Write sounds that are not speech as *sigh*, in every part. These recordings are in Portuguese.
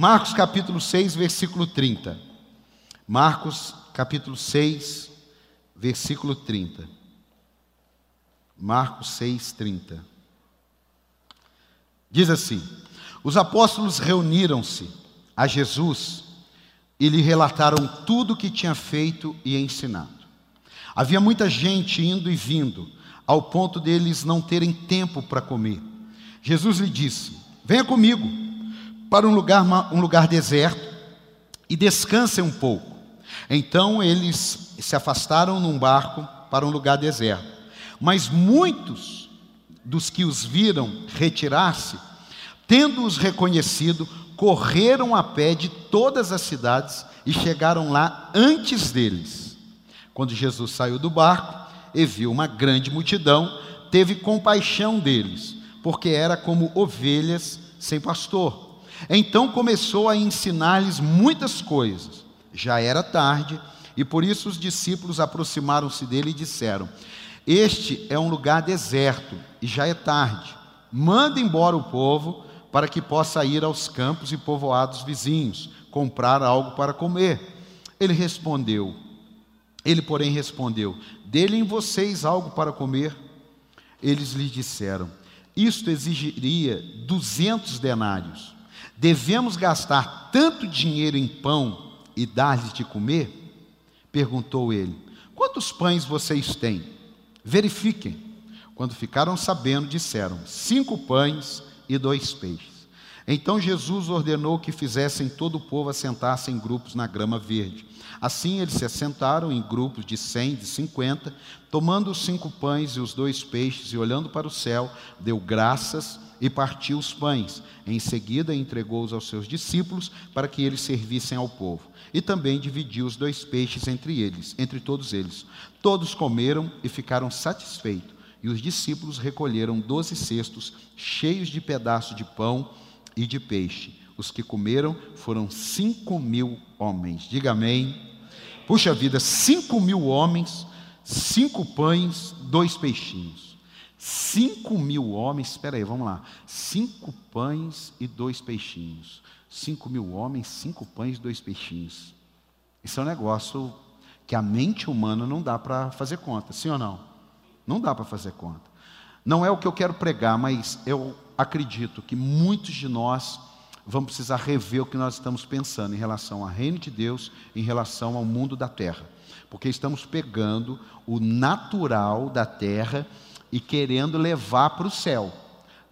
Marcos capítulo 6, versículo 30. Marcos capítulo 6, versículo 30. Marcos 6, 30. Diz assim: Os apóstolos reuniram-se a Jesus e lhe relataram tudo o que tinha feito e ensinado. Havia muita gente indo e vindo, ao ponto deles não terem tempo para comer. Jesus lhe disse: Venha comigo para um lugar, um lugar deserto e descansem um pouco. Então eles se afastaram num barco para um lugar deserto. Mas muitos dos que os viram retirar-se, tendo-os reconhecido, correram a pé de todas as cidades e chegaram lá antes deles. Quando Jesus saiu do barco e viu uma grande multidão, teve compaixão deles, porque era como ovelhas sem pastor. Então começou a ensinar-lhes muitas coisas. Já era tarde, e por isso os discípulos aproximaram-se dele e disseram: Este é um lugar deserto, e já é tarde. Manda embora o povo, para que possa ir aos campos e povoados vizinhos, comprar algo para comer. Ele respondeu: Ele, porém, respondeu: Dê-lhe vocês algo para comer. Eles lhe disseram: Isto exigiria duzentos denários. Devemos gastar tanto dinheiro em pão e dar-lhes de comer? Perguntou ele: Quantos pães vocês têm? Verifiquem. Quando ficaram sabendo, disseram: Cinco pães e dois peixes. Então Jesus ordenou que fizessem todo o povo assentar-se em grupos na grama verde. Assim eles se assentaram em grupos de cem, de cinquenta, tomando os cinco pães e os dois peixes, e olhando para o céu, deu graças e partiu os pães. Em seguida, entregou-os aos seus discípulos para que eles servissem ao povo. E também dividiu os dois peixes entre eles, entre todos eles. Todos comeram e ficaram satisfeitos. E os discípulos recolheram doze cestos cheios de pedaços de pão e de peixe. Os que comeram foram cinco mil homens. Diga amém. Puxa vida, cinco mil homens, cinco pães, dois peixinhos. Cinco mil homens, espera aí, vamos lá. Cinco pães e dois peixinhos. Cinco mil homens, cinco pães e dois peixinhos. Isso é um negócio que a mente humana não dá para fazer conta, sim ou não? Não dá para fazer conta. Não é o que eu quero pregar, mas eu acredito que muitos de nós vamos precisar rever o que nós estamos pensando em relação ao reino de Deus, em relação ao mundo da terra. Porque estamos pegando o natural da terra e querendo levar para o céu.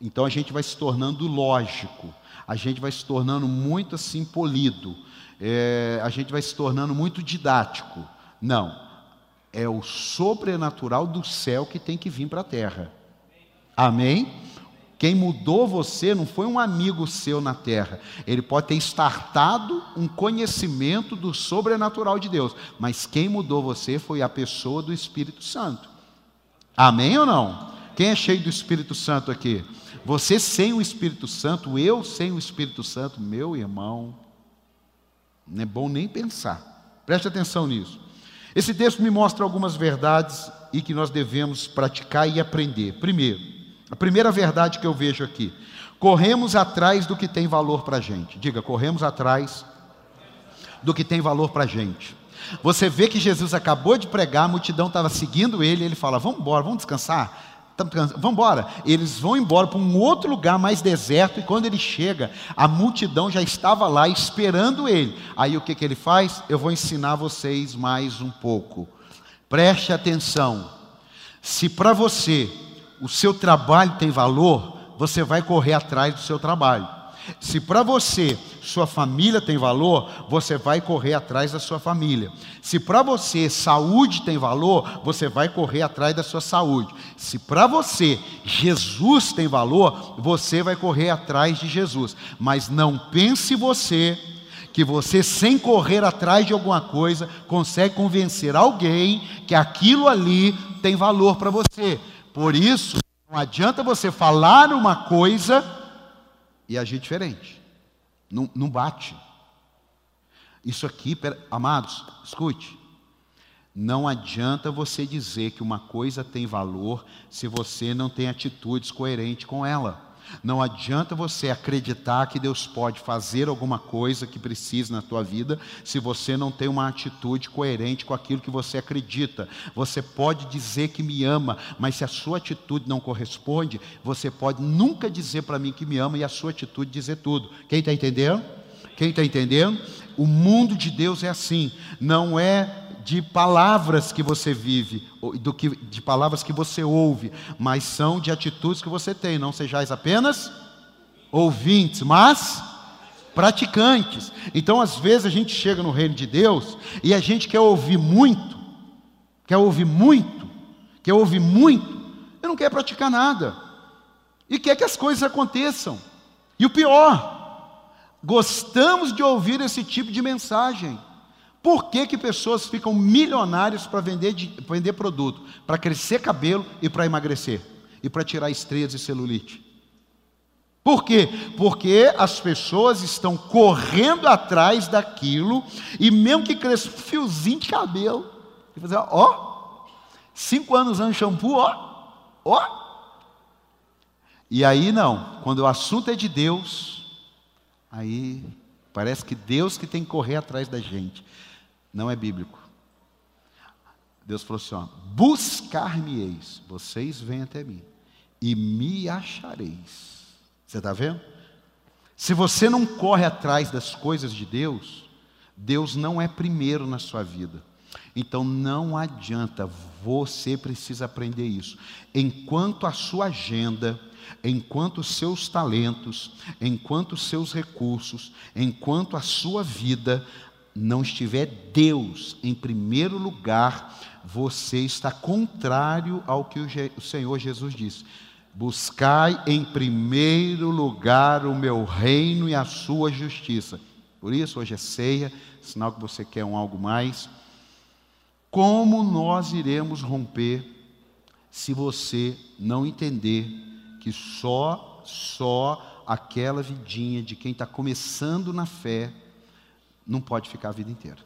Então a gente vai se tornando lógico, a gente vai se tornando muito assim polido, é, a gente vai se tornando muito didático. Não, é o sobrenatural do céu que tem que vir para a terra. Amém? Quem mudou você não foi um amigo seu na terra. Ele pode ter startado um conhecimento do sobrenatural de Deus, mas quem mudou você foi a pessoa do Espírito Santo. Amém ou não? Quem é cheio do Espírito Santo aqui? Você sem o Espírito Santo, eu sem o Espírito Santo, meu irmão, não é bom nem pensar. Preste atenção nisso. Esse texto me mostra algumas verdades e que nós devemos praticar e aprender. Primeiro, a primeira verdade que eu vejo aqui: corremos atrás do que tem valor para a gente. Diga, corremos atrás do que tem valor para a gente. Você vê que Jesus acabou de pregar, a multidão estava seguindo ele, ele fala: Vamos embora, vamos descansar. Vamos embora. Eles vão embora para um outro lugar mais deserto, e quando ele chega, a multidão já estava lá esperando ele. Aí o que, que ele faz? Eu vou ensinar vocês mais um pouco. Preste atenção. Se para você o seu trabalho tem valor, você vai correr atrás do seu trabalho. Se para você sua família tem valor, você vai correr atrás da sua família. Se para você saúde tem valor, você vai correr atrás da sua saúde. Se para você Jesus tem valor, você vai correr atrás de Jesus. Mas não pense você que você, sem correr atrás de alguma coisa, consegue convencer alguém que aquilo ali tem valor para você. Por isso, não adianta você falar uma coisa e agir diferente. Não, não bate. Isso aqui, amados, escute. Não adianta você dizer que uma coisa tem valor se você não tem atitudes coerentes com ela. Não adianta você acreditar que Deus pode fazer alguma coisa que precise na tua vida se você não tem uma atitude coerente com aquilo que você acredita. Você pode dizer que me ama, mas se a sua atitude não corresponde, você pode nunca dizer para mim que me ama e a sua atitude dizer tudo. Quem está entendendo? Quem está entendendo? O mundo de Deus é assim, não é de palavras que você vive, do que, de palavras que você ouve, mas são de atitudes que você tem. Não sejais apenas ouvintes, mas praticantes. Então, às vezes, a gente chega no reino de Deus e a gente quer ouvir muito, quer ouvir muito, quer ouvir muito, e não quer praticar nada. E quer que as coisas aconteçam. E o pior, gostamos de ouvir esse tipo de mensagem. Por que, que pessoas ficam milionárias para vender, vender produto? Para crescer cabelo e para emagrecer. E para tirar estreias e celulite. Por quê? Porque as pessoas estão correndo atrás daquilo, e mesmo que cresça um fiozinho de cabelo, e fazer, ó, cinco anos usando shampoo, ó, ó. E aí não, quando o assunto é de Deus, aí parece que Deus que tem que correr atrás da gente. Não é bíblico. Deus falou assim: ó, buscar-me-eis, vocês vêm até mim, e me achareis. Você está vendo? Se você não corre atrás das coisas de Deus, Deus não é primeiro na sua vida. Então não adianta, você precisa aprender isso. Enquanto a sua agenda, enquanto os seus talentos, enquanto os seus recursos, enquanto a sua vida não estiver Deus em primeiro lugar, você está contrário ao que o Senhor Jesus disse. Buscai em primeiro lugar o meu reino e a sua justiça. Por isso, hoje é ceia, sinal que você quer um algo mais. Como nós iremos romper se você não entender que só, só aquela vidinha de quem está começando na fé não pode ficar a vida inteira.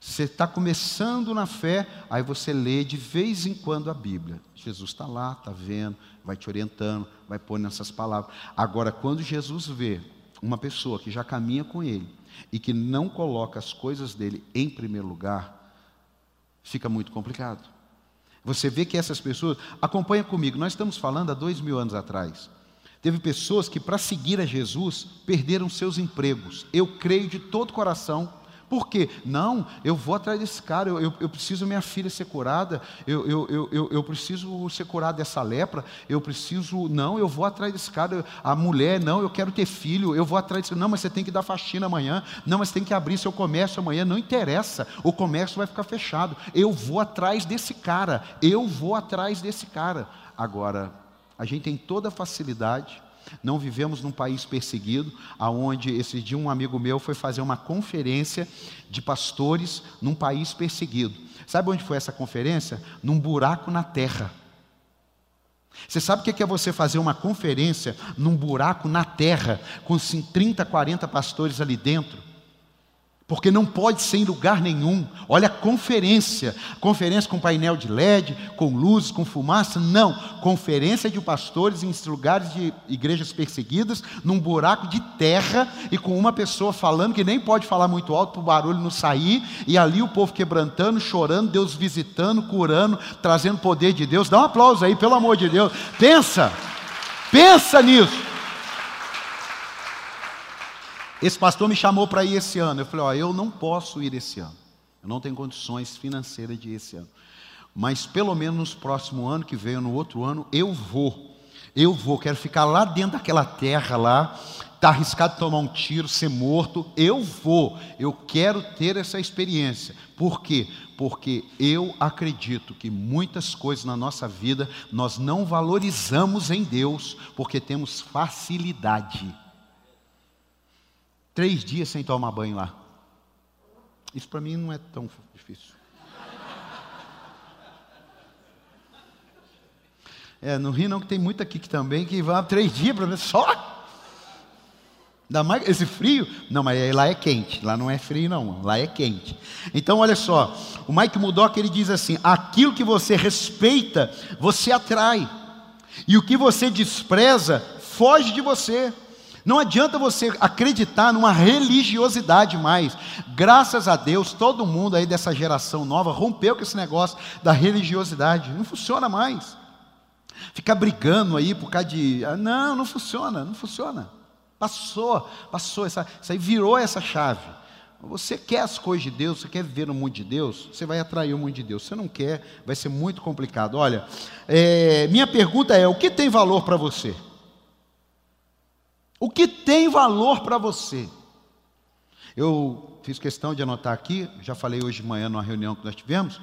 Você está começando na fé, aí você lê de vez em quando a Bíblia. Jesus está lá, está vendo, vai te orientando, vai pôr nessas palavras. Agora, quando Jesus vê uma pessoa que já caminha com Ele e que não coloca as coisas dele em primeiro lugar, fica muito complicado. Você vê que essas pessoas, acompanha comigo, nós estamos falando há dois mil anos atrás. Teve pessoas que, para seguir a Jesus, perderam seus empregos. Eu creio de todo coração. Por quê? Não, eu vou atrás desse cara, eu, eu, eu preciso minha filha ser curada, eu, eu, eu, eu, preciso ser curado dessa lepra, eu preciso. Não, eu vou atrás desse cara. A mulher, não, eu quero ter filho, eu vou atrás desse. Não, mas você tem que dar faxina amanhã, não, mas você tem que abrir seu comércio amanhã. Não interessa, o comércio vai ficar fechado. Eu vou atrás desse cara, eu vou atrás desse cara. Agora, a gente tem toda a facilidade. Não vivemos num país perseguido, aonde esse dia um amigo meu foi fazer uma conferência de pastores num país perseguido. Sabe onde foi essa conferência? Num buraco na terra. Você sabe o que é você fazer uma conferência num buraco na terra, com 30, 40 pastores ali dentro? Porque não pode ser em lugar nenhum. Olha a conferência, conferência com painel de LED, com luzes, com fumaça, não. Conferência de pastores em lugares de igrejas perseguidas, num buraco de terra e com uma pessoa falando que nem pode falar muito alto para o barulho não sair, e ali o povo quebrantando, chorando, Deus visitando, curando, trazendo poder de Deus. Dá um aplauso aí, pelo amor de Deus. Pensa, pensa nisso. Esse pastor me chamou para ir esse ano. Eu falei: Ó, eu não posso ir esse ano. Eu não tenho condições financeiras de ir esse ano. Mas pelo menos no próximo ano que vem, no outro ano, eu vou. Eu vou, quero ficar lá dentro daquela terra lá, está arriscado tomar um tiro, ser morto. Eu vou, eu quero ter essa experiência. Por quê? Porque eu acredito que muitas coisas na nossa vida nós não valorizamos em Deus, porque temos facilidade. Três dias sem tomar banho lá. Isso para mim não é tão difícil. É, no Rio não, que tem muito aqui que também, que vai três dias para só. Ainda mais esse frio. Não, mas lá é quente. Lá não é frio, não. Lá é quente. Então, olha só. O Mike Mudock, ele diz assim: aquilo que você respeita, você atrai. E o que você despreza, foge de você. Não adianta você acreditar numa religiosidade mais. Graças a Deus, todo mundo aí dessa geração nova rompeu com esse negócio da religiosidade. Não funciona mais. Ficar brigando aí por causa de. Ah, não, não funciona, não funciona. Passou, passou, essa, isso aí virou essa chave. Você quer as coisas de Deus, você quer viver no mundo de Deus, você vai atrair o mundo de Deus. Você não quer, vai ser muito complicado. Olha, é, minha pergunta é: o que tem valor para você? O que tem valor para você? Eu fiz questão de anotar aqui, já falei hoje de manhã numa reunião que nós tivemos.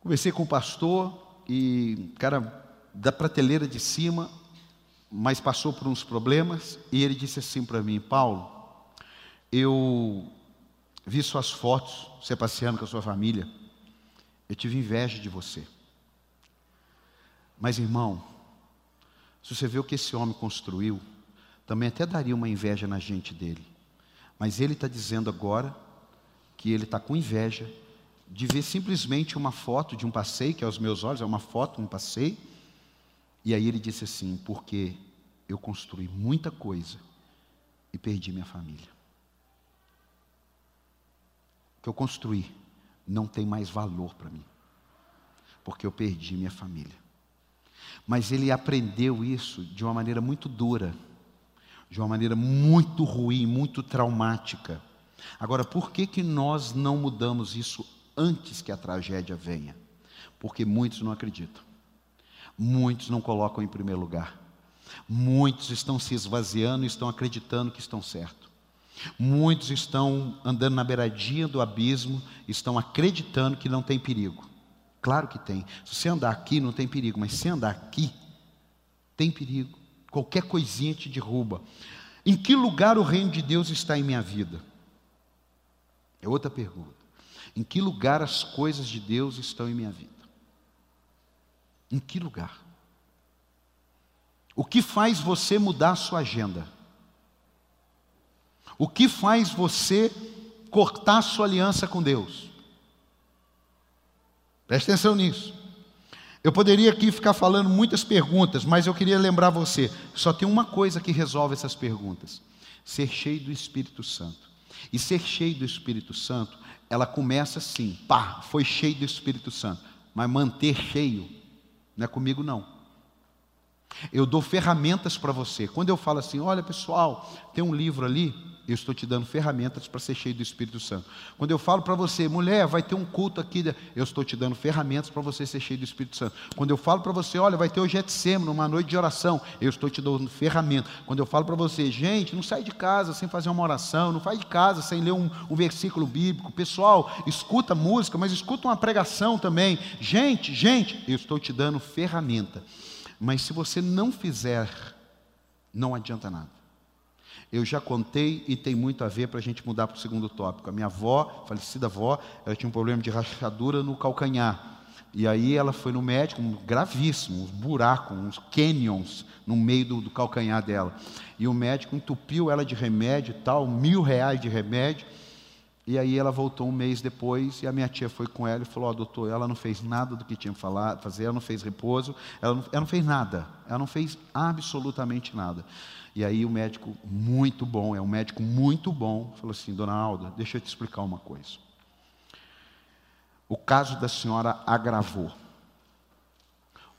Conversei com o pastor e, cara, da prateleira de cima, mas passou por uns problemas, e ele disse assim para mim: Paulo, eu vi suas fotos, você passeando com a sua família, eu tive inveja de você. Mas, irmão, se você vê o que esse homem construiu, também até daria uma inveja na gente dele. Mas ele está dizendo agora que ele está com inveja de ver simplesmente uma foto de um passeio, que aos meus olhos é uma foto, um passeio. E aí ele disse assim: porque eu construí muita coisa e perdi minha família. O que eu construí não tem mais valor para mim, porque eu perdi minha família. Mas ele aprendeu isso de uma maneira muito dura de uma maneira muito ruim, muito traumática. Agora, por que, que nós não mudamos isso antes que a tragédia venha? Porque muitos não acreditam, muitos não colocam em primeiro lugar, muitos estão se esvaziando e estão acreditando que estão certos. Muitos estão andando na beiradinha do abismo, estão acreditando que não tem perigo. Claro que tem. Se você andar aqui, não tem perigo, mas se andar aqui, tem perigo. Qualquer coisinha te derruba. Em que lugar o reino de Deus está em minha vida? É outra pergunta. Em que lugar as coisas de Deus estão em minha vida? Em que lugar? O que faz você mudar a sua agenda? O que faz você cortar a sua aliança com Deus? Preste atenção nisso. Eu poderia aqui ficar falando muitas perguntas, mas eu queria lembrar você: só tem uma coisa que resolve essas perguntas: ser cheio do Espírito Santo. E ser cheio do Espírito Santo, ela começa assim, pá, foi cheio do Espírito Santo, mas manter cheio, não é comigo não. Eu dou ferramentas para você. Quando eu falo assim, olha pessoal, tem um livro ali, eu estou te dando ferramentas para ser cheio do Espírito Santo. Quando eu falo para você, mulher, vai ter um culto aqui, eu estou te dando ferramentas para você ser cheio do Espírito Santo. Quando eu falo para você, olha, vai ter o Getsêmen, uma noite de oração, eu estou te dando ferramentas. Quando eu falo para você, gente, não sai de casa sem fazer uma oração, não sai de casa sem ler um, um versículo bíblico. Pessoal, escuta música, mas escuta uma pregação também. Gente, gente, eu estou te dando ferramenta. Mas se você não fizer, não adianta nada. Eu já contei e tem muito a ver para a gente mudar para o segundo tópico. A minha avó, falecida avó, ela tinha um problema de rachadura no calcanhar. E aí ela foi no médico, um gravíssimo, uns buracos, uns canyons no meio do, do, calcanhar dela. E o médico entupiu ela de remédio tal, mil reais de remédio. E aí ela voltou um mês depois e a minha tia foi com ela e falou, ó oh, doutor, ela não fez nada do que tinha falar, fazer, ela não fez repouso, ela não, ela não fez nada, ela não fez absolutamente nada. E aí o médico, muito bom, é um médico muito bom, falou assim: Dona Alda, deixa eu te explicar uma coisa. O caso da senhora agravou.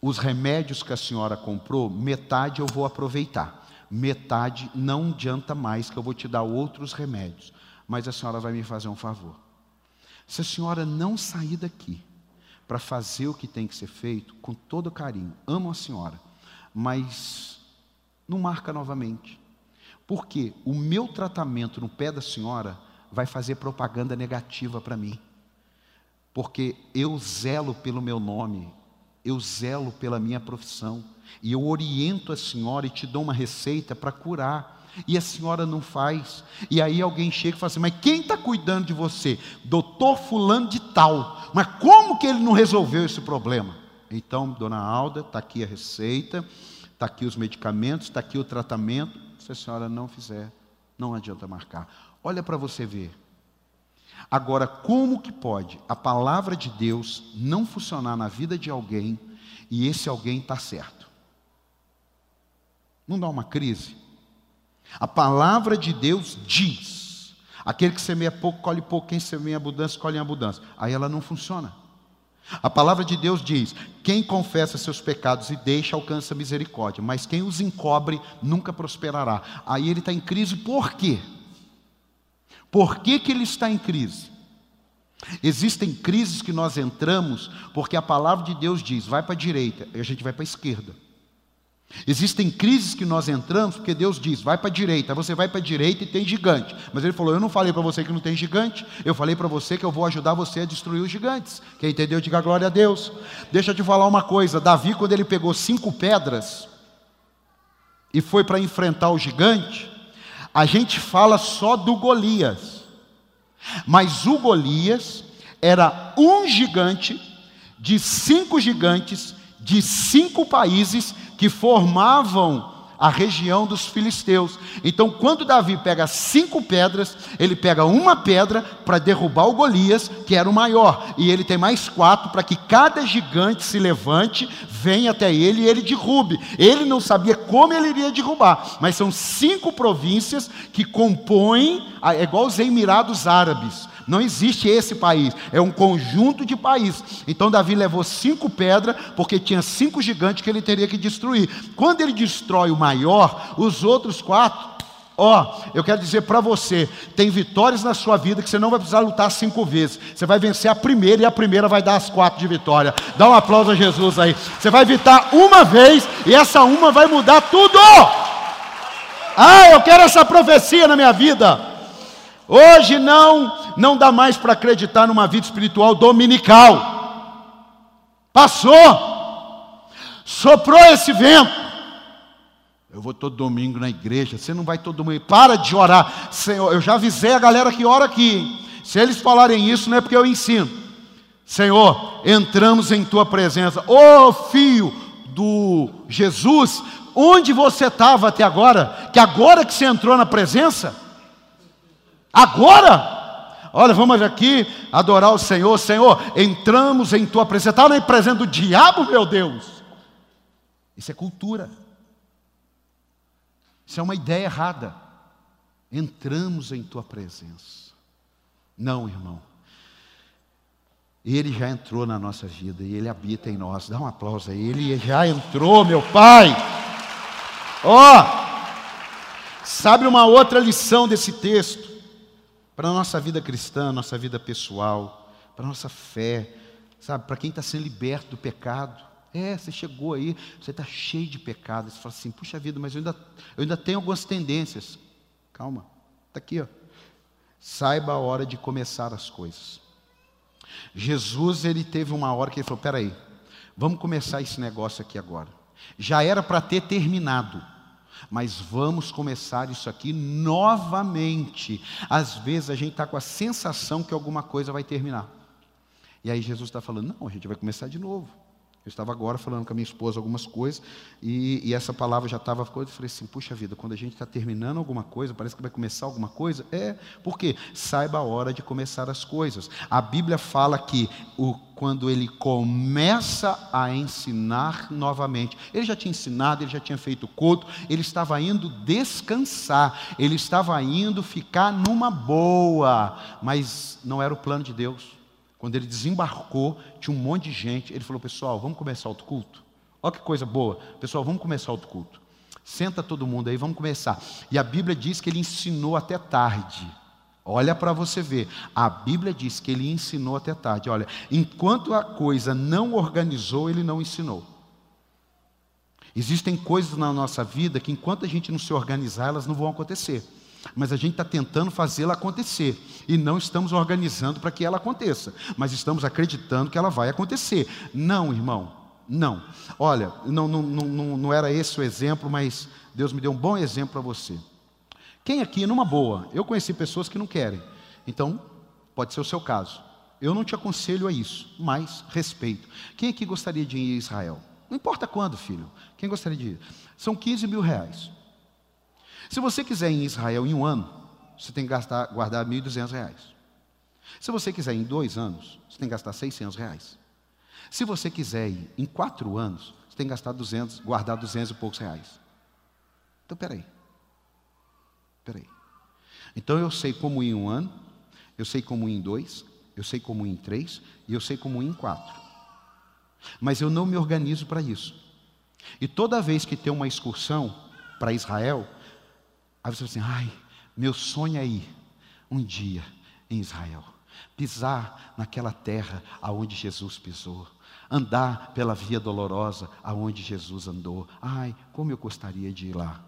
Os remédios que a senhora comprou, metade eu vou aproveitar, metade não adianta mais, que eu vou te dar outros remédios. Mas a senhora vai me fazer um favor. Se a senhora não sair daqui para fazer o que tem que ser feito, com todo carinho, amo a senhora, mas não marca novamente. Porque o meu tratamento no pé da senhora vai fazer propaganda negativa para mim. Porque eu zelo pelo meu nome, eu zelo pela minha profissão, e eu oriento a senhora e te dou uma receita para curar. E a senhora não faz. E aí alguém chega e fala assim: Mas quem está cuidando de você? Doutor Fulano de Tal. Mas como que ele não resolveu esse problema? Então, dona Alda, está aqui a receita está aqui os medicamentos, está aqui o tratamento. Se a senhora não fizer, não adianta marcar. Olha para você ver. Agora, como que pode a palavra de Deus não funcionar na vida de alguém e esse alguém está certo? Não dá uma crise? A palavra de Deus diz: aquele que semeia pouco, colhe pouco, quem semeia abundância, colhe em abundância. Aí ela não funciona. A palavra de Deus diz: quem confessa seus pecados e deixa, alcança misericórdia, mas quem os encobre nunca prosperará. Aí ele está em crise, por quê? Por que, que ele está em crise? Existem crises que nós entramos porque a palavra de Deus diz: vai para a direita, e a gente vai para a esquerda. Existem crises que nós entramos porque Deus diz: vai para a direita, você vai para a direita e tem gigante. Mas Ele falou: eu não falei para você que não tem gigante, eu falei para você que eu vou ajudar você a destruir os gigantes. Quem entendeu, diga glória a Deus. Deixa eu te falar uma coisa: Davi, quando ele pegou cinco pedras e foi para enfrentar o gigante, a gente fala só do Golias, mas o Golias era um gigante de cinco gigantes de cinco países que formavam a região dos filisteus. Então, quando Davi pega cinco pedras, ele pega uma pedra para derrubar o Golias, que era o maior, e ele tem mais quatro para que cada gigante se levante, venha até ele e ele derrube. Ele não sabia como ele iria derrubar, mas são cinco províncias que compõem, é igual os Emirados Árabes. Não existe esse país, é um conjunto de países. Então Davi levou cinco pedras, porque tinha cinco gigantes que ele teria que destruir. Quando ele destrói o maior, os outros quatro Ó, oh, eu quero dizer para você, tem vitórias na sua vida que você não vai precisar lutar cinco vezes. Você vai vencer a primeira e a primeira vai dar as quatro de vitória. Dá um aplauso a Jesus aí. Você vai evitar uma vez e essa uma vai mudar tudo. Ah, eu quero essa profecia na minha vida. Hoje não não dá mais para acreditar numa vida espiritual dominical. Passou. Soprou esse vento. Eu vou todo domingo na igreja. Você não vai todo domingo. Para de orar. Senhor, eu já avisei a galera que ora aqui. Se eles falarem isso, não é porque eu ensino. Senhor, entramos em tua presença. Ô oh, filho do Jesus, onde você estava até agora? Que agora que você entrou na presença? Agora? Olha, vamos aqui adorar o Senhor. Senhor, entramos em tua presença. Está na presença do diabo, meu Deus. Isso é cultura. Isso é uma ideia errada. Entramos em tua presença. Não, irmão. Ele já entrou na nossa vida e ele habita em nós. Dá um aplauso aí. Ele já entrou, meu Pai. Ó, oh, sabe uma outra lição desse texto? Para a nossa vida cristã, nossa vida pessoal, para a nossa fé, sabe, para quem está sendo liberto do pecado. É, você chegou aí, você está cheio de pecado. Você fala assim, puxa vida, mas eu ainda, eu ainda tenho algumas tendências. Calma, está aqui, ó. Saiba a hora de começar as coisas. Jesus, ele teve uma hora que ele falou: peraí, vamos começar esse negócio aqui agora. Já era para ter terminado. Mas vamos começar isso aqui novamente. Às vezes a gente está com a sensação que alguma coisa vai terminar. E aí Jesus está falando: não, a gente vai começar de novo. Eu estava agora falando com a minha esposa algumas coisas, e, e essa palavra já estava. Eu falei assim: puxa vida, quando a gente está terminando alguma coisa, parece que vai começar alguma coisa. É, porque saiba a hora de começar as coisas. A Bíblia fala que o, quando ele começa a ensinar novamente, ele já tinha ensinado, ele já tinha feito culto, ele estava indo descansar, ele estava indo ficar numa boa, mas não era o plano de Deus. Quando ele desembarcou, tinha um monte de gente. Ele falou: Pessoal, vamos começar o culto? Olha que coisa boa. Pessoal, vamos começar o culto. Senta todo mundo aí, vamos começar. E a Bíblia diz que ele ensinou até tarde. Olha para você ver. A Bíblia diz que ele ensinou até tarde. Olha, enquanto a coisa não organizou, ele não ensinou. Existem coisas na nossa vida que, enquanto a gente não se organizar, elas não vão acontecer mas a gente está tentando fazê-la acontecer e não estamos organizando para que ela aconteça, mas estamos acreditando que ela vai acontecer. Não, irmão, não. Olha, não, não, não, não era esse o exemplo, mas Deus me deu um bom exemplo para você. Quem aqui, numa boa, eu conheci pessoas que não querem, então pode ser o seu caso. Eu não te aconselho a isso, mas respeito. Quem aqui gostaria de ir a Israel? Não importa quando, filho. Quem gostaria de ir? São 15 mil reais. Se você quiser ir em Israel em um ano, você tem que gastar, guardar 1.200 reais. Se você quiser ir em dois anos, você tem que gastar 600 reais. Se você quiser ir em quatro anos, você tem que gastar 200, guardar 200 e poucos reais. Então, peraí. Peraí. Então eu sei como ir um ano, eu sei como ir em dois, eu sei como ir em três e eu sei como ir em quatro. Mas eu não me organizo para isso. E toda vez que tem uma excursão para Israel, aí você fala assim: ai, meu sonho é ir um dia em Israel, pisar naquela terra aonde Jesus pisou, andar pela via dolorosa aonde Jesus andou. Ai, como eu gostaria de ir lá.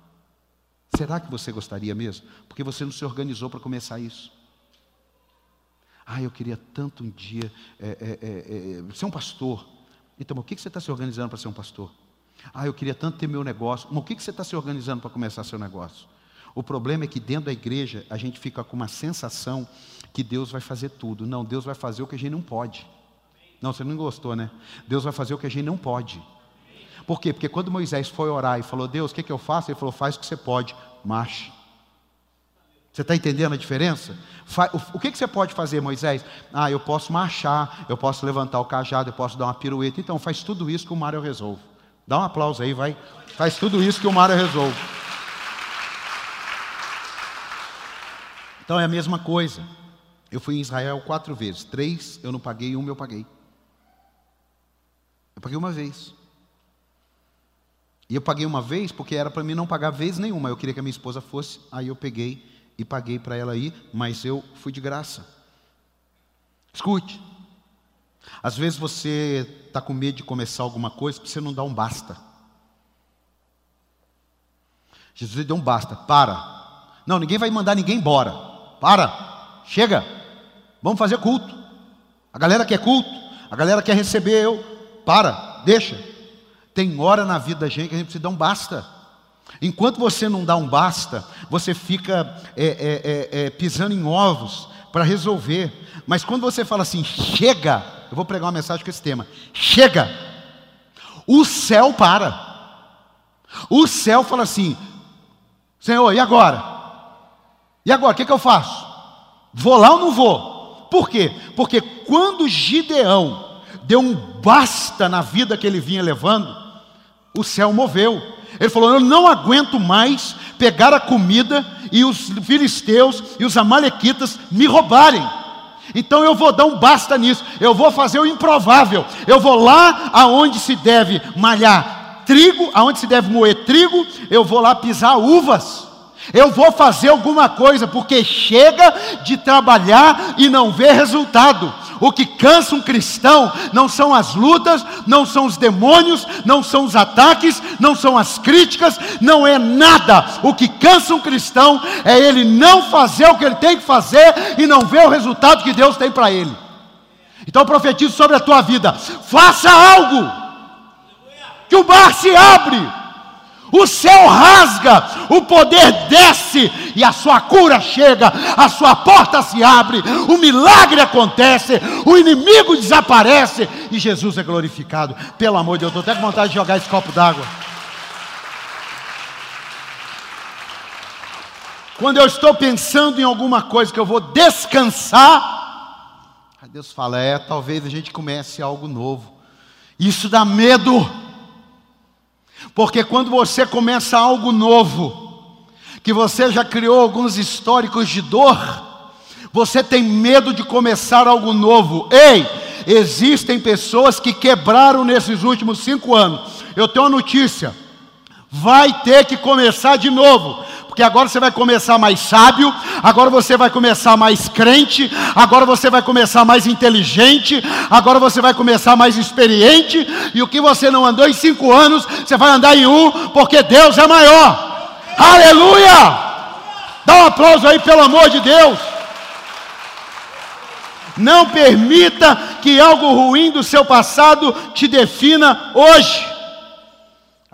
Será que você gostaria mesmo? Porque você não se organizou para começar isso. Ah, eu queria tanto um dia é, é, é, ser um pastor. Então, o que você está se organizando para ser um pastor? Ah, eu queria tanto ter meu negócio. Mas o que você está se organizando para começar seu negócio? O problema é que dentro da igreja a gente fica com uma sensação que Deus vai fazer tudo. Não, Deus vai fazer o que a gente não pode. Não, você não gostou, né? Deus vai fazer o que a gente não pode. Por quê? Porque quando Moisés foi orar e falou, Deus, o que, que eu faço? Ele falou, faz o que você pode, marche. Você está entendendo a diferença? O que, que você pode fazer, Moisés? Ah, eu posso marchar, eu posso levantar o cajado, eu posso dar uma pirueta. Então, faz tudo isso que o Mário resolve. Dá um aplauso aí, vai. Faz tudo isso que o Mário resolve. Então é a mesma coisa. Eu fui em Israel quatro vezes. Três eu não paguei, uma eu paguei. Eu paguei uma vez. E eu paguei uma vez porque era para mim não pagar vez nenhuma. Eu queria que a minha esposa fosse, aí eu peguei e paguei para ela ir, mas eu fui de graça. Escute. Às vezes você está com medo de começar alguma coisa, porque você não dá um basta. Jesus deu um basta, para. Não, ninguém vai mandar ninguém embora. Para, chega, vamos fazer culto. A galera quer culto, a galera quer receber eu. Para, deixa. Tem hora na vida da gente que a gente precisa dar um basta. Enquanto você não dá um basta, você fica é, é, é, é pisando em ovos para resolver. Mas quando você fala assim, chega, eu vou pregar uma mensagem com esse tema: chega, o céu para. O céu fala assim: Senhor, e agora? E agora, o que, que eu faço? Vou lá ou não vou? Por quê? Porque quando Gideão deu um basta na vida que ele vinha levando, o céu moveu. Ele falou: Eu não aguento mais pegar a comida e os filisteus e os amalequitas me roubarem. Então eu vou dar um basta nisso. Eu vou fazer o improvável. Eu vou lá aonde se deve malhar trigo, aonde se deve moer trigo, eu vou lá pisar uvas. Eu vou fazer alguma coisa, porque chega de trabalhar e não ver resultado. O que cansa um cristão não são as lutas, não são os demônios, não são os ataques, não são as críticas, não é nada. O que cansa um cristão é ele não fazer o que ele tem que fazer e não ver o resultado que Deus tem para ele. Então eu profetizo sobre a tua vida: faça algo, que o mar se abre o céu rasga, o poder desce e a sua cura chega, a sua porta se abre, o milagre acontece, o inimigo desaparece e Jesus é glorificado. Pelo amor de Deus, estou até com vontade de jogar esse copo d'água. Quando eu estou pensando em alguma coisa que eu vou descansar, Deus fala: é, talvez a gente comece algo novo. Isso dá medo. Porque quando você começa algo novo, que você já criou alguns históricos de dor, você tem medo de começar algo novo. Ei, existem pessoas que quebraram nesses últimos cinco anos. Eu tenho uma notícia: vai ter que começar de novo porque agora você vai começar mais sábio, agora você vai começar mais crente, agora você vai começar mais inteligente, agora você vai começar mais experiente, e o que você não andou em cinco anos, você vai andar em um, porque Deus é maior. Aleluia! Dá um aplauso aí, pelo amor de Deus. Não permita que algo ruim do seu passado te defina hoje.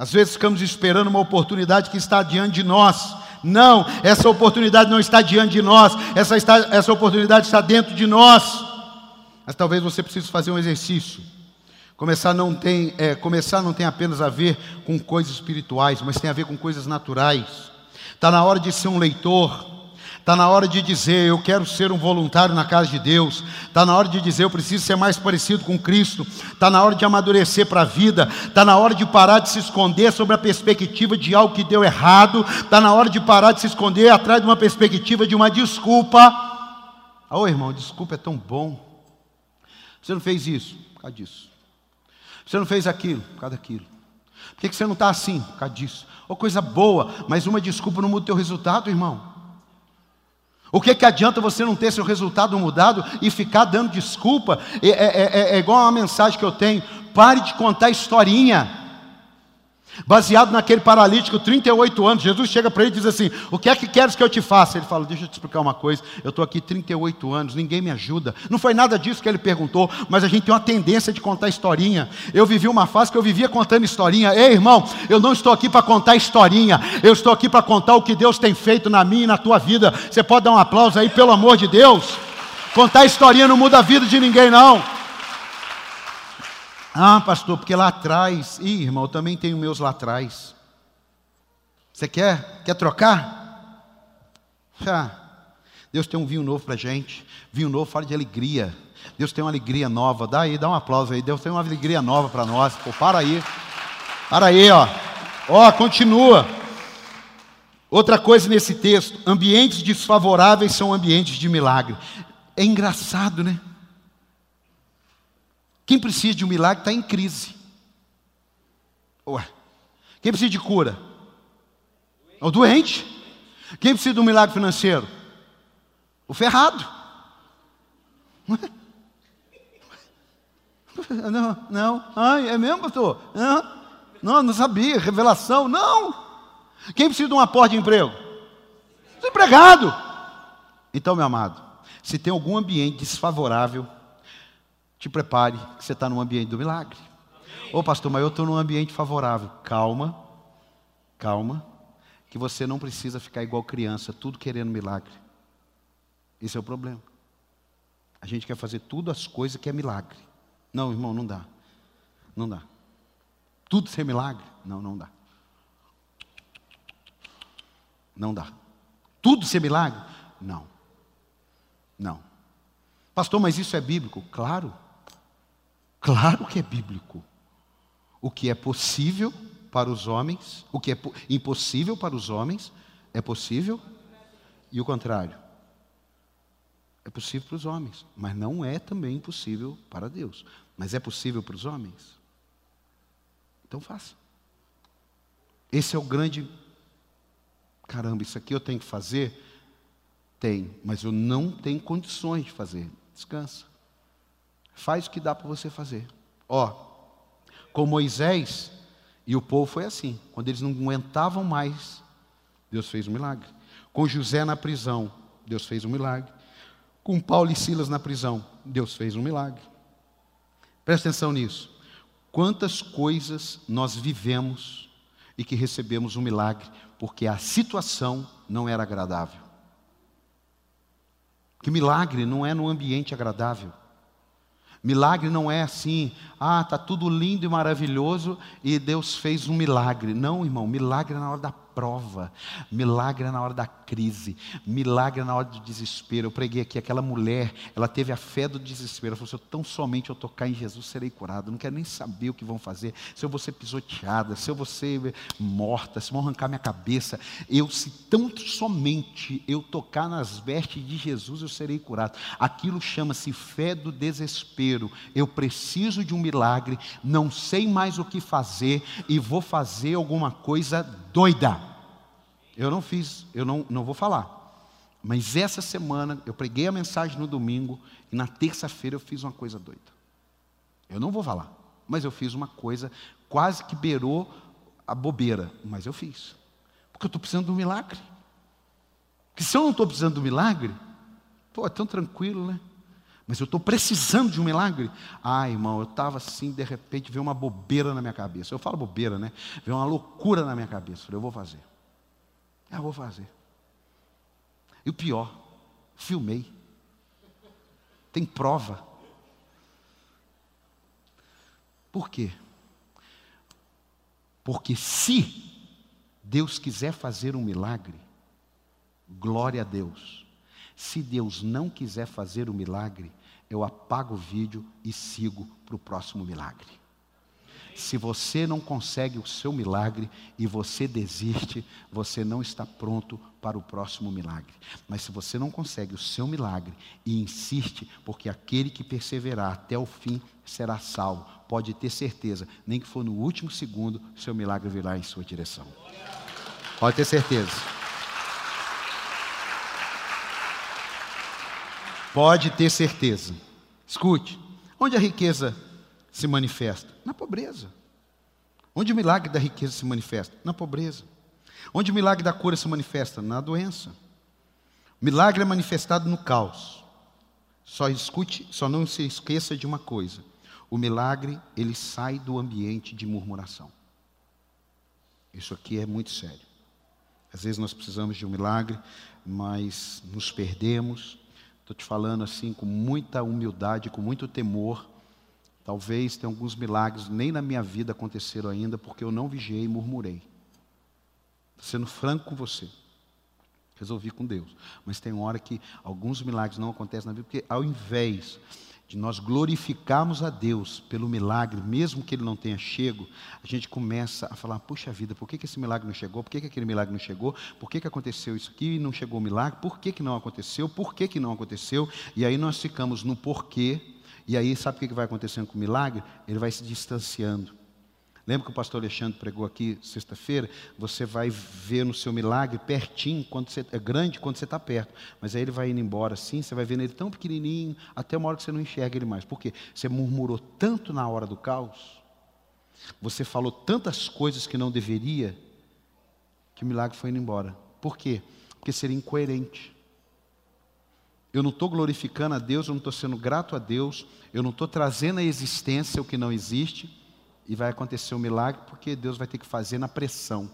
Às vezes ficamos esperando uma oportunidade que está diante de nós. Não, essa oportunidade não está diante de nós, essa, está, essa oportunidade está dentro de nós. Mas talvez você precise fazer um exercício. Começar não tem, é, começar não tem apenas a ver com coisas espirituais, mas tem a ver com coisas naturais. Está na hora de ser um leitor, Está na hora de dizer, eu quero ser um voluntário na casa de Deus. Está na hora de dizer, eu preciso ser mais parecido com Cristo. Está na hora de amadurecer para a vida. Está na hora de parar de se esconder sobre a perspectiva de algo que deu errado. Está na hora de parar de se esconder atrás de uma perspectiva de uma desculpa. Ô oh, irmão, desculpa é tão bom. Você não fez isso por causa disso. Você não fez aquilo por causa daquilo. Por que você não está assim por causa disso? Ou oh, coisa boa, mas uma desculpa não muda o teu resultado, irmão. O que, que adianta você não ter seu resultado mudado e ficar dando desculpa? É, é, é, é igual uma mensagem que eu tenho: pare de contar historinha. Baseado naquele paralítico, 38 anos, Jesus chega para ele e diz assim: O que é que queres que eu te faça? Ele fala: Deixa eu te explicar uma coisa. Eu estou aqui 38 anos, ninguém me ajuda. Não foi nada disso que ele perguntou, mas a gente tem uma tendência de contar historinha. Eu vivi uma fase que eu vivia contando historinha. Ei, irmão, eu não estou aqui para contar historinha, eu estou aqui para contar o que Deus tem feito na minha e na tua vida. Você pode dar um aplauso aí, pelo amor de Deus? Contar historinha não muda a vida de ninguém, não. Ah, pastor, porque lá atrás, ih, irmão, eu também tenho meus lá atrás. Você quer? Quer trocar? Ah, Deus tem um vinho novo para gente. Vinho novo fala de alegria. Deus tem uma alegria nova. Dá aí, dá um aplauso aí. Deus tem uma alegria nova para nós. Pô, para aí. Para aí, ó. Ó, continua. Outra coisa nesse texto: ambientes desfavoráveis são ambientes de milagre. É engraçado, né? Quem precisa de um milagre está em crise. Ué. Quem precisa de cura? O doente. Quem precisa de um milagre financeiro? O ferrado. Não, não. Ai, é mesmo, pastor? Não, não, não sabia. Revelação, não. Quem precisa de um aporte de emprego? Desempregado. Então, meu amado, se tem algum ambiente desfavorável, te prepare, que você está num ambiente do milagre. Ô oh, pastor, mas eu estou num ambiente favorável. Calma, calma, que você não precisa ficar igual criança, tudo querendo milagre. Esse é o problema. A gente quer fazer tudo as coisas que é milagre. Não, irmão, não dá. Não dá. Tudo ser milagre? Não, não dá. Não dá. Tudo ser milagre? Não. Não. Pastor, mas isso é bíblico? Claro. Claro que é bíblico. O que é possível para os homens, o que é impossível para os homens, é possível, e o contrário. É possível para os homens, mas não é também impossível para Deus. Mas é possível para os homens? Então faça. Esse é o grande. Caramba, isso aqui eu tenho que fazer? Tem, mas eu não tenho condições de fazer. Descansa. Faz o que dá para você fazer. Ó, com Moisés e o povo foi assim. Quando eles não aguentavam mais, Deus fez um milagre. Com José na prisão, Deus fez um milagre. Com Paulo e Silas na prisão, Deus fez um milagre. Presta atenção nisso. Quantas coisas nós vivemos e que recebemos um milagre porque a situação não era agradável. Que milagre não é num ambiente agradável. Milagre não é assim, ah, está tudo lindo e maravilhoso e Deus fez um milagre. Não, irmão, milagre é na hora da prova, milagre na hora da crise, milagre na hora do desespero. Eu preguei aqui, aquela mulher, ela teve a fé do desespero. Ela falou assim: tão somente eu tocar em Jesus serei curado. não quero nem saber o que vão fazer. Se eu vou ser pisoteada, se eu vou ser morta, se vão arrancar minha cabeça. Eu, se tão somente eu tocar nas vestes de Jesus, eu serei curado. Aquilo chama-se fé do desespero. Eu preciso de um milagre, não sei mais o que fazer e vou fazer alguma coisa doida. Eu não fiz, eu não, não vou falar. Mas essa semana eu preguei a mensagem no domingo e na terça-feira eu fiz uma coisa doida. Eu não vou falar, mas eu fiz uma coisa quase que beirou a bobeira, mas eu fiz. Porque eu estou precisando de um milagre. Porque se eu não estou precisando um milagre, pô, é tão tranquilo, né? Mas eu estou precisando de um milagre. Ah, irmão, eu estava assim, de repente veio uma bobeira na minha cabeça. Eu falo bobeira, né? Veio uma loucura na minha cabeça. Eu vou fazer. É, eu vou fazer. E o pior, filmei. Tem prova. Por quê? Porque se Deus quiser fazer um milagre, glória a Deus. Se Deus não quiser fazer o milagre, eu apago o vídeo e sigo para o próximo milagre. Se você não consegue o seu milagre e você desiste, você não está pronto para o próximo milagre. Mas se você não consegue o seu milagre e insiste, porque aquele que perseverar até o fim será salvo, pode ter certeza, nem que for no último segundo, seu milagre virá em sua direção. Pode ter certeza. Pode ter certeza. Escute, onde a riqueza se manifesta? Na pobreza. Onde o milagre da riqueza se manifesta? Na pobreza. Onde o milagre da cura se manifesta? Na doença. O milagre é manifestado no caos. Só escute, só não se esqueça de uma coisa. O milagre, ele sai do ambiente de murmuração. Isso aqui é muito sério. Às vezes nós precisamos de um milagre, mas nos perdemos. Estou te falando assim com muita humildade, com muito temor. Talvez tenha alguns milagres nem na minha vida aconteceram ainda, porque eu não vigiei e murmurei. Estou sendo franco com você. Resolvi com Deus. Mas tem hora que alguns milagres não acontecem na vida, porque ao invés de nós glorificarmos a Deus pelo milagre, mesmo que ele não tenha chego, a gente começa a falar: puxa vida, por que, que esse milagre não chegou? Por que, que aquele milagre não chegou? Por que, que aconteceu isso aqui e não chegou o milagre? Por que, que não aconteceu? Por que, que não aconteceu? E aí nós ficamos no porquê, e aí sabe o que, que vai acontecendo com o milagre? Ele vai se distanciando. Lembra que o pastor Alexandre pregou aqui sexta-feira? Você vai ver no seu milagre pertinho, quando você é grande quando você está perto. Mas aí ele vai indo embora assim, você vai vendo ele tão pequenininho, até uma hora que você não enxerga ele mais. Por quê? Você murmurou tanto na hora do caos, você falou tantas coisas que não deveria, que o milagre foi indo embora. Por quê? Porque seria incoerente. Eu não estou glorificando a Deus, eu não estou sendo grato a Deus, eu não estou trazendo à existência o que não existe e vai acontecer o um milagre porque Deus vai ter que fazer na pressão.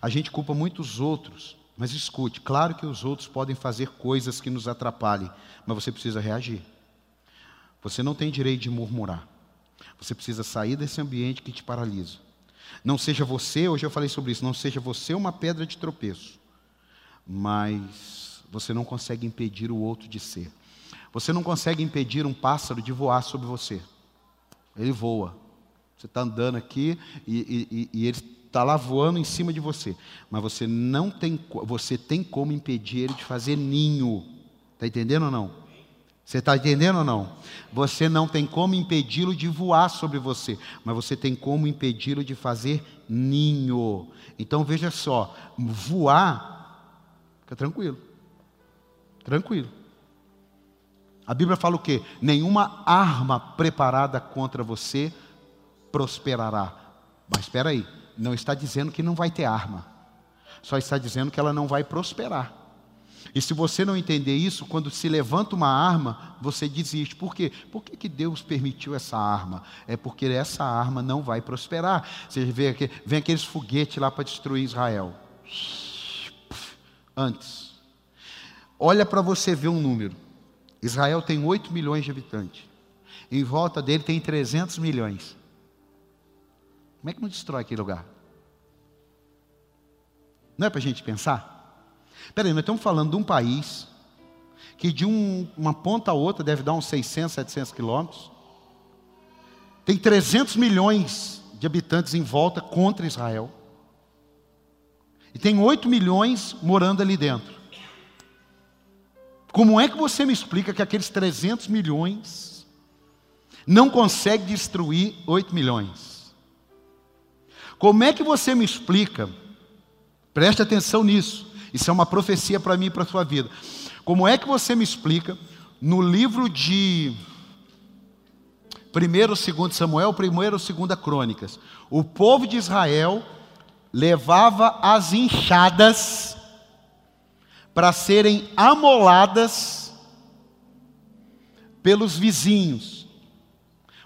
A gente culpa muitos outros, mas escute, claro que os outros podem fazer coisas que nos atrapalhem, mas você precisa reagir. Você não tem direito de murmurar. Você precisa sair desse ambiente que te paralisa. Não seja você, hoje eu falei sobre isso, não seja você uma pedra de tropeço, mas você não consegue impedir o outro de ser. Você não consegue impedir um pássaro de voar sobre você. Ele voa. Você está andando aqui e, e, e ele está lá voando em cima de você. Mas você não tem, você tem como impedir ele de fazer ninho. Está entendendo ou não? Você está entendendo ou não? Você não tem como impedi-lo de voar sobre você, mas você tem como impedi-lo de fazer ninho. Então veja só, voar, fica tranquilo. Tranquilo. A Bíblia fala o quê? Nenhuma arma preparada contra você prosperará. Mas espera aí, não está dizendo que não vai ter arma. Só está dizendo que ela não vai prosperar. E se você não entender isso, quando se levanta uma arma, você desiste. Por quê? Por que, que Deus permitiu essa arma? É porque essa arma não vai prosperar. Você vê vem aqueles foguetes lá para destruir Israel. Antes. Olha para você ver um número. Israel tem 8 milhões de habitantes. Em volta dele tem 300 milhões. Como é que não destrói aquele lugar? Não é para a gente pensar? Peraí, nós estamos falando de um país que de um, uma ponta a outra deve dar uns 600, 700 quilômetros. Tem 300 milhões de habitantes em volta contra Israel. E tem 8 milhões morando ali dentro. Como é que você me explica que aqueles 300 milhões não consegue destruir 8 milhões? Como é que você me explica? Preste atenção nisso. Isso é uma profecia para mim e para a sua vida. Como é que você me explica no livro de 1 e 2 Samuel, 1 e 2 Crônicas, o povo de Israel levava as enxadas para serem amoladas pelos vizinhos,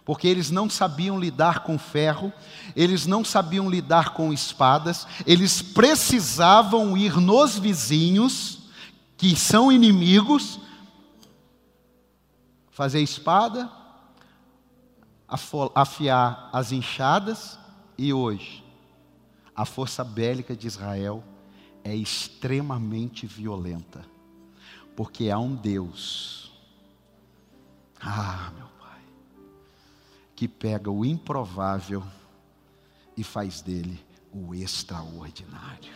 porque eles não sabiam lidar com ferro, eles não sabiam lidar com espadas, eles precisavam ir nos vizinhos, que são inimigos, fazer espada, afiar as enxadas, e hoje, a força bélica de Israel é extremamente violenta, porque há um Deus, ah, meu Pai, que pega o improvável e faz dele o extraordinário.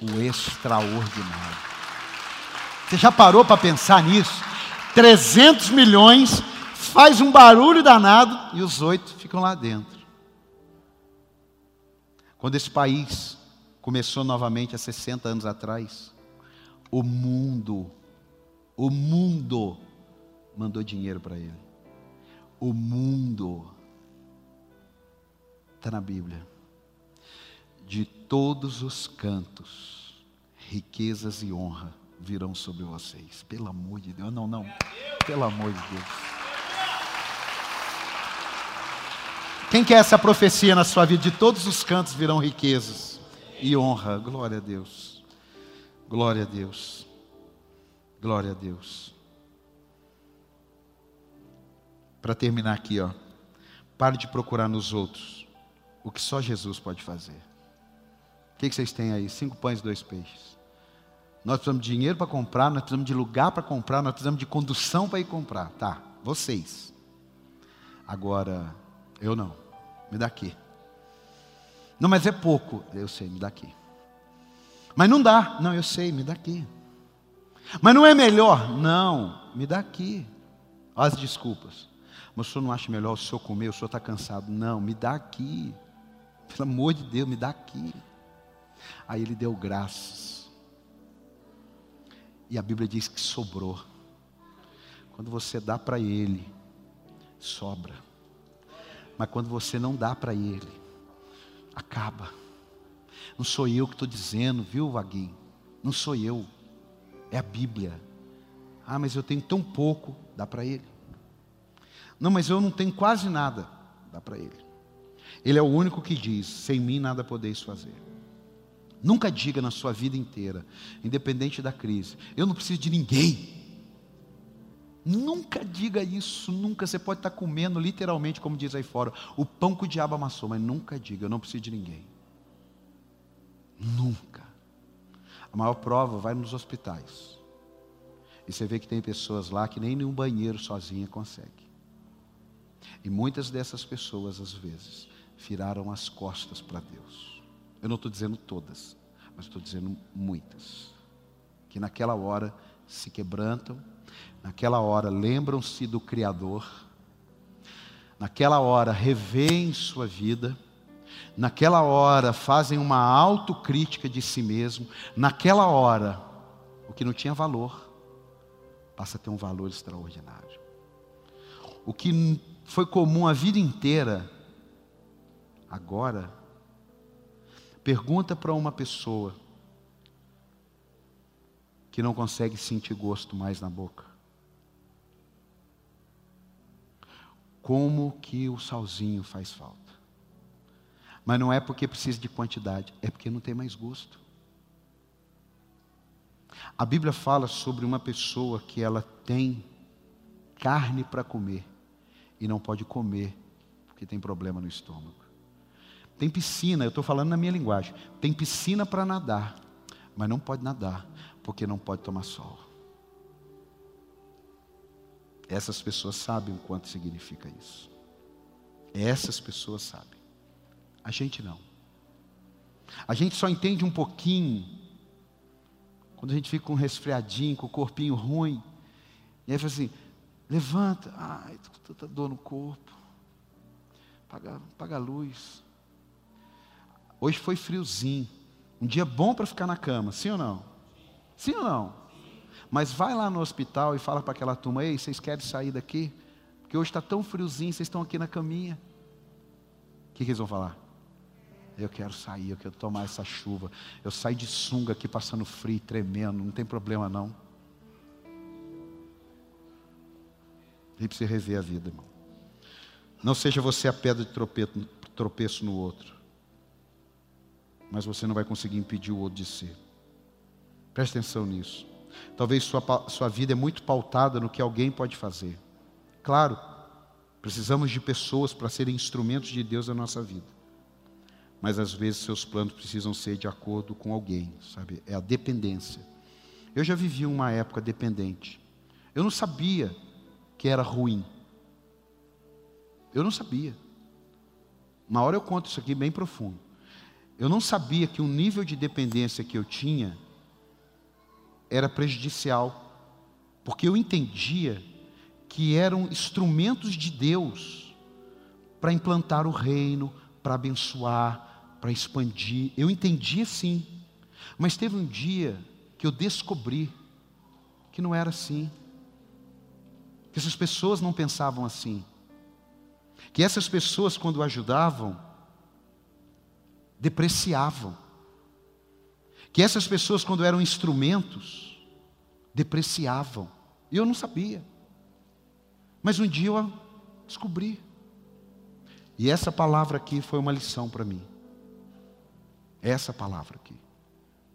O extraordinário. Você já parou para pensar nisso? 300 milhões, faz um barulho danado e os oito ficam lá dentro. Quando esse país começou novamente há 60 anos atrás, o mundo, o mundo mandou dinheiro para ele. O mundo está na Bíblia. De todos os cantos, riquezas e honra virão sobre vocês. Pelo amor de Deus, não, não. Pelo amor de Deus. Quem quer essa profecia na sua vida? De todos os cantos virão riquezas e honra. Glória a Deus. Glória a Deus. Glória a Deus. Para terminar aqui, ó. Pare de procurar nos outros o que só Jesus pode fazer. O que, vocês têm aí? Cinco pães e dois peixes. Nós precisamos de dinheiro para comprar, nós precisamos de lugar para comprar, nós precisamos de condução para ir comprar. Tá, vocês. Agora, eu não. Me dá aqui. Não, mas é pouco. Eu sei, me dá aqui. Mas não dá. Não, eu sei, me dá aqui. Mas não é melhor? Não, me dá aqui. Olha as desculpas. Mas o senhor não acha melhor o senhor comer, o senhor está cansado? Não, me dá aqui. Pelo amor de Deus, me dá aqui. Aí ele deu graças. E a Bíblia diz que sobrou. Quando você dá para ele, sobra. Mas quando você não dá para ele, acaba. Não sou eu que estou dizendo, viu, Vaguinho? Não sou eu. É a Bíblia. Ah, mas eu tenho tão pouco, dá para ele. Não, mas eu não tenho quase nada, dá para ele. Ele é o único que diz: sem mim nada podeis fazer. Nunca diga na sua vida inteira, independente da crise, eu não preciso de ninguém. Nunca diga isso, nunca. Você pode estar comendo, literalmente, como diz aí fora, o pão que o diabo amassou, mas nunca diga, eu não preciso de ninguém. Nunca. A maior prova vai nos hospitais. E você vê que tem pessoas lá que nem nenhum banheiro sozinha consegue. E muitas dessas pessoas, às vezes, viraram as costas para Deus. Eu não estou dizendo todas, mas estou dizendo muitas. Que naquela hora se quebrantam, naquela hora lembram-se do Criador, naquela hora revêem sua vida, naquela hora fazem uma autocrítica de si mesmo, naquela hora, o que não tinha valor, passa a ter um valor extraordinário. O que foi comum a vida inteira, agora, pergunta para uma pessoa que não consegue sentir gosto mais na boca. Como que o salzinho faz falta? Mas não é porque precisa de quantidade, é porque não tem mais gosto. A Bíblia fala sobre uma pessoa que ela tem carne para comer e não pode comer porque tem problema no estômago. Tem piscina, eu estou falando na minha linguagem. Tem piscina para nadar, mas não pode nadar porque não pode tomar sol. Essas pessoas sabem o quanto significa isso. Essas pessoas sabem. A gente não. A gente só entende um pouquinho quando a gente fica com um resfriadinho, com o corpinho ruim. E aí fala assim: levanta, ai, tanta dor no corpo. Paga, paga a luz. Hoje foi friozinho. Um dia bom para ficar na cama, sim ou não? Sim ou não? Mas vai lá no hospital e fala para aquela turma: ei, vocês querem sair daqui? Porque hoje está tão friozinho, vocês estão aqui na caminha. O que, que eles vão falar? Eu quero sair, eu quero tomar essa chuva. Eu saio de sunga aqui passando frio, tremendo, não tem problema não. E precisa rever a vida, irmão. Não seja você a pedra de tropeço, tropeço no outro. Mas você não vai conseguir impedir o outro de ser. Preste atenção nisso. Talvez sua, sua vida é muito pautada no que alguém pode fazer. Claro, precisamos de pessoas para serem instrumentos de Deus na nossa vida. mas às vezes seus planos precisam ser de acordo com alguém, sabe? É a dependência. Eu já vivi uma época dependente. Eu não sabia que era ruim. Eu não sabia. Uma hora eu conto isso aqui bem profundo. Eu não sabia que o nível de dependência que eu tinha era prejudicial, porque eu entendia que eram instrumentos de Deus para implantar o reino, para abençoar, para expandir. Eu entendia sim, mas teve um dia que eu descobri que não era assim, que essas pessoas não pensavam assim, que essas pessoas, quando ajudavam, depreciavam, que essas pessoas, quando eram instrumentos, depreciavam, e eu não sabia, mas um dia eu descobri, e essa palavra aqui foi uma lição para mim, essa palavra aqui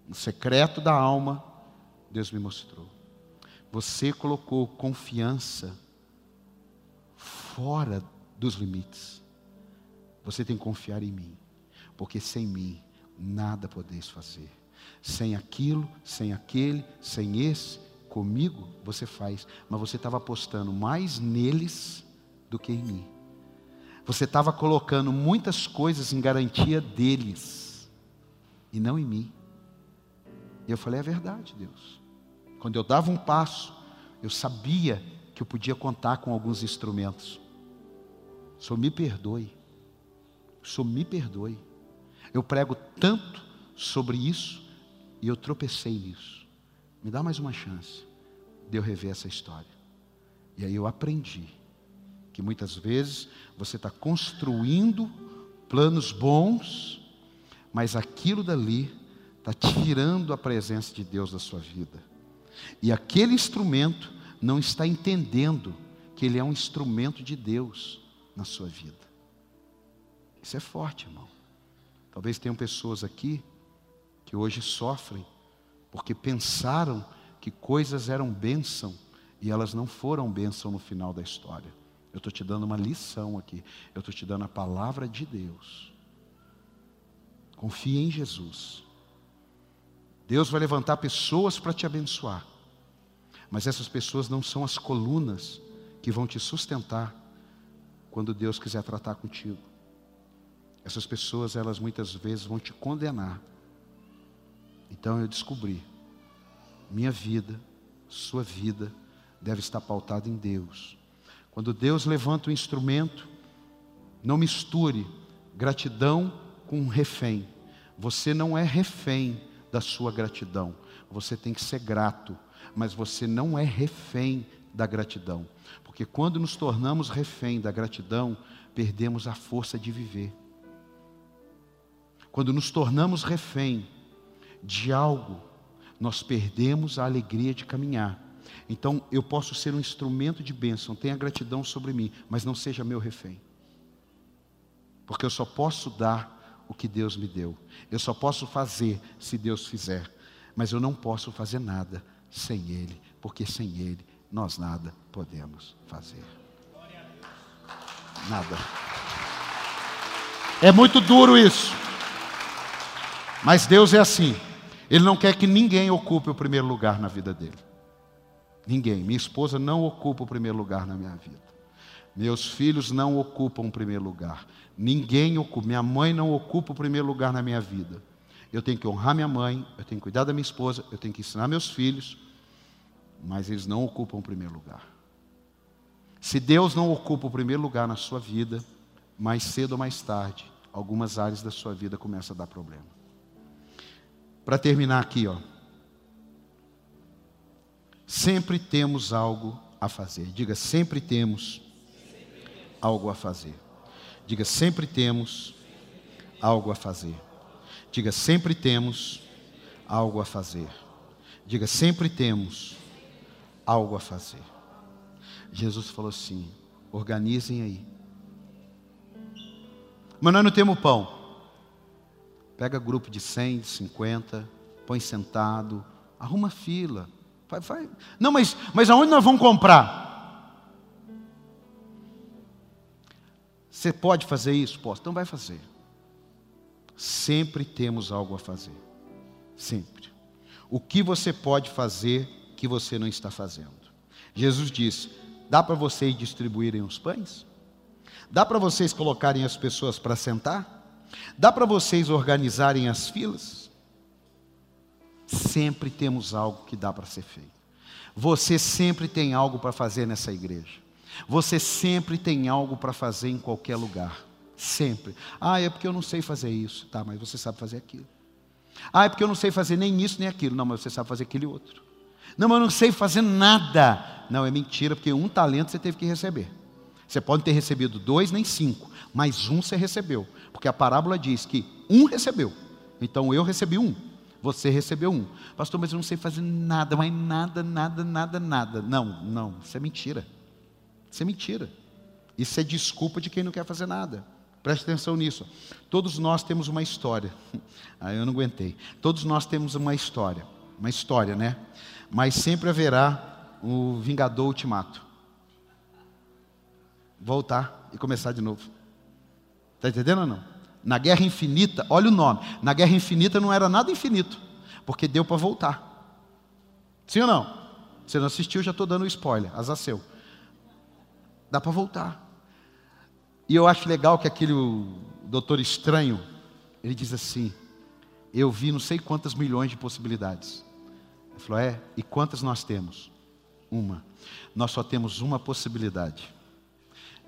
no secreto da alma, Deus me mostrou. Você colocou confiança fora dos limites. Você tem que confiar em mim, porque sem mim nada podeis fazer. Sem aquilo, sem aquele, sem esse, comigo você faz, mas você estava apostando mais neles do que em mim. Você estava colocando muitas coisas em garantia deles e não em mim. E eu falei: é verdade, Deus. Quando eu dava um passo, eu sabia que eu podia contar com alguns instrumentos. Só me perdoe. Só me perdoe. Eu prego tanto sobre isso e eu tropecei nisso. Me dá mais uma chance de eu rever essa história. E aí eu aprendi que muitas vezes você está construindo planos bons, mas aquilo dali está tirando a presença de Deus da sua vida. E aquele instrumento não está entendendo que ele é um instrumento de Deus na sua vida. Isso é forte, irmão. Talvez tenham pessoas aqui que hoje sofrem porque pensaram que coisas eram bênção e elas não foram bênção no final da história. Eu estou te dando uma lição aqui. Eu estou te dando a palavra de Deus. Confie em Jesus. Deus vai levantar pessoas para te abençoar. Mas essas pessoas não são as colunas que vão te sustentar quando Deus quiser tratar contigo. Essas pessoas, elas muitas vezes vão te condenar. Então eu descobri, minha vida, sua vida, deve estar pautada em Deus. Quando Deus levanta o instrumento, não misture gratidão com refém. Você não é refém da sua gratidão. Você tem que ser grato, mas você não é refém da gratidão. Porque quando nos tornamos refém da gratidão, perdemos a força de viver. Quando nos tornamos refém de algo, nós perdemos a alegria de caminhar. Então, eu posso ser um instrumento de bênção, tenha gratidão sobre mim, mas não seja meu refém. Porque eu só posso dar o que Deus me deu. Eu só posso fazer se Deus fizer. Mas eu não posso fazer nada sem Ele, porque sem Ele nós nada podemos fazer. Nada. É muito duro isso. Mas Deus é assim. Ele não quer que ninguém ocupe o primeiro lugar na vida dele. Ninguém. Minha esposa não ocupa o primeiro lugar na minha vida. Meus filhos não ocupam o primeiro lugar. Ninguém ocupa. Minha mãe não ocupa o primeiro lugar na minha vida. Eu tenho que honrar minha mãe, eu tenho que cuidar da minha esposa, eu tenho que ensinar meus filhos, mas eles não ocupam o primeiro lugar. Se Deus não ocupa o primeiro lugar na sua vida, mais cedo ou mais tarde, algumas áreas da sua vida começam a dar problema. Para terminar aqui, ó. Sempre temos algo a fazer. Diga, sempre temos algo a fazer. Diga, sempre temos algo a fazer. Diga, sempre temos algo a fazer. Diga, sempre temos algo a fazer. Jesus falou assim: organizem aí. Mas nós não temos pão. Pega grupo de 100, de 50, põe sentado, arruma fila. Vai, vai. Não, mas, mas aonde nós vamos comprar? Você pode fazer isso? Posso. Então vai fazer. sempre temos algo a fazer. Sempre. O que você pode fazer que você não está fazendo? Jesus disse: dá para vocês distribuírem os pães? Dá para vocês colocarem as pessoas para sentar? Dá para vocês organizarem as filas? Sempre temos algo que dá para ser feito. Você sempre tem algo para fazer nessa igreja. Você sempre tem algo para fazer em qualquer lugar. Sempre. Ah, é porque eu não sei fazer isso. Tá, mas você sabe fazer aquilo. Ah, é porque eu não sei fazer nem isso nem aquilo. Não, mas você sabe fazer aquele outro. Não, mas eu não sei fazer nada. Não, é mentira, porque um talento você teve que receber. Você pode ter recebido dois, nem cinco, mas um você recebeu. Porque a parábola diz que um recebeu. Então eu recebi um, você recebeu um. Pastor, mas eu não sei fazer nada, mas nada, nada, nada, nada. Não, não, isso é mentira. Isso é mentira. Isso é desculpa de quem não quer fazer nada. Preste atenção nisso. Todos nós temos uma história. Aí *laughs* eu não aguentei. Todos nós temos uma história. Uma história, né? Mas sempre haverá o vingador ultimato. Voltar e começar de novo. Está entendendo ou não? Na guerra infinita, olha o nome. Na guerra infinita não era nada infinito, porque deu para voltar. Sim ou não? Você não assistiu, já estou dando um spoiler. Azaceu dá para voltar. E eu acho legal que aquele doutor estranho, ele diz assim: Eu vi não sei quantas milhões de possibilidades. Ele falou: É, e quantas nós temos? Uma. Nós só temos uma possibilidade: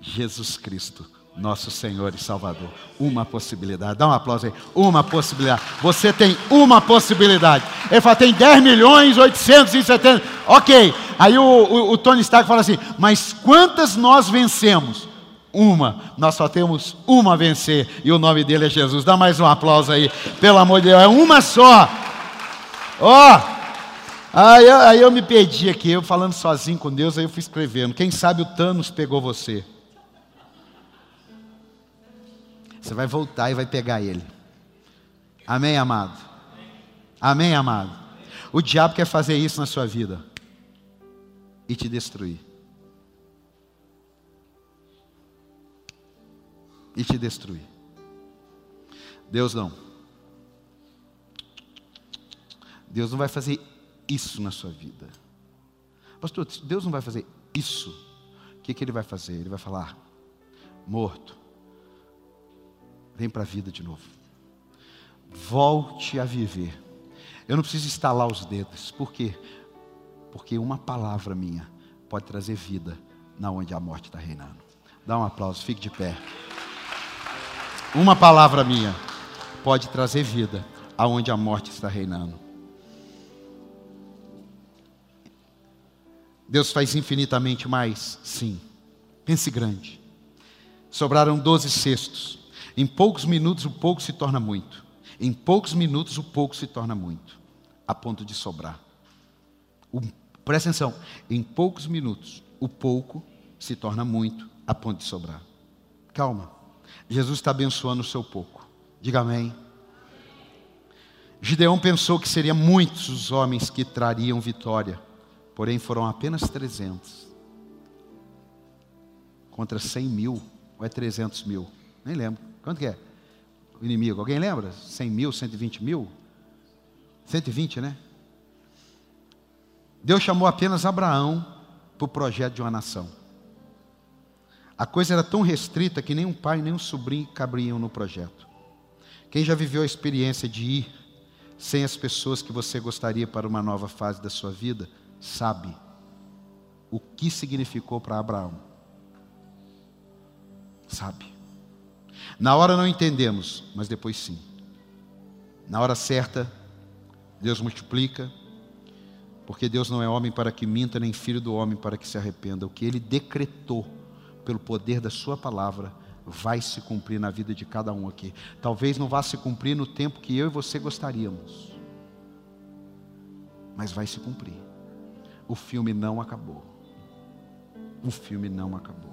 Jesus Cristo, nosso Senhor e Salvador. Uma possibilidade. Dá um aplauso aí. Uma possibilidade. Você tem uma possibilidade. Ele fala: Tem 10 milhões 870. Ok. Aí o, o, o Tony Stark fala assim: Mas quantas nós vencemos? Uma, nós só temos uma a vencer, e o nome dele é Jesus. Dá mais um aplauso aí, pelo amor de Deus, é uma só. Ó, oh, aí, aí eu me perdi aqui, eu falando sozinho com Deus, aí eu fui escrevendo. Quem sabe o Thanos pegou você. Você vai voltar e vai pegar ele. Amém, amado? Amém, amado? O diabo quer fazer isso na sua vida e te destruir. E te destruir. Deus não. Deus não vai fazer isso na sua vida. Pastor, Deus não vai fazer isso. O que, que ele vai fazer? Ele vai falar: morto, vem para a vida de novo. Volte a viver. Eu não preciso estalar os dedos. Por quê? porque uma palavra minha pode trazer vida na onde a morte está reinando. Dá um aplauso, fique de pé. Uma palavra minha pode trazer vida aonde a morte está reinando. Deus faz infinitamente mais? Sim. Pense grande. Sobraram doze cestos. Em poucos minutos o pouco se torna muito. Em poucos minutos o pouco se torna muito, a ponto de sobrar. O Presta atenção, em poucos minutos, o pouco se torna muito a ponto de sobrar. Calma, Jesus está abençoando o seu pouco. Diga amém. Gideão pensou que seriam muitos os homens que trariam vitória, porém foram apenas 300 contra 100 mil, ou é 300 mil? Nem lembro. Quanto que é? O inimigo, alguém lembra? 100 mil, 120 mil? 120, né? Deus chamou apenas Abraão para o projeto de uma nação. A coisa era tão restrita que nem um pai nem um sobrinho cabriam no projeto. Quem já viveu a experiência de ir sem as pessoas que você gostaria para uma nova fase da sua vida, sabe o que significou para Abraão. Sabe. Na hora não entendemos, mas depois sim. Na hora certa, Deus multiplica, porque Deus não é homem para que minta, nem filho do homem para que se arrependa. O que ele decretou pelo poder da sua palavra vai se cumprir na vida de cada um aqui. Talvez não vá se cumprir no tempo que eu e você gostaríamos. Mas vai se cumprir. O filme não acabou. O filme não acabou.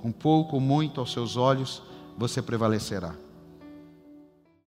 Com pouco ou muito aos seus olhos, você prevalecerá.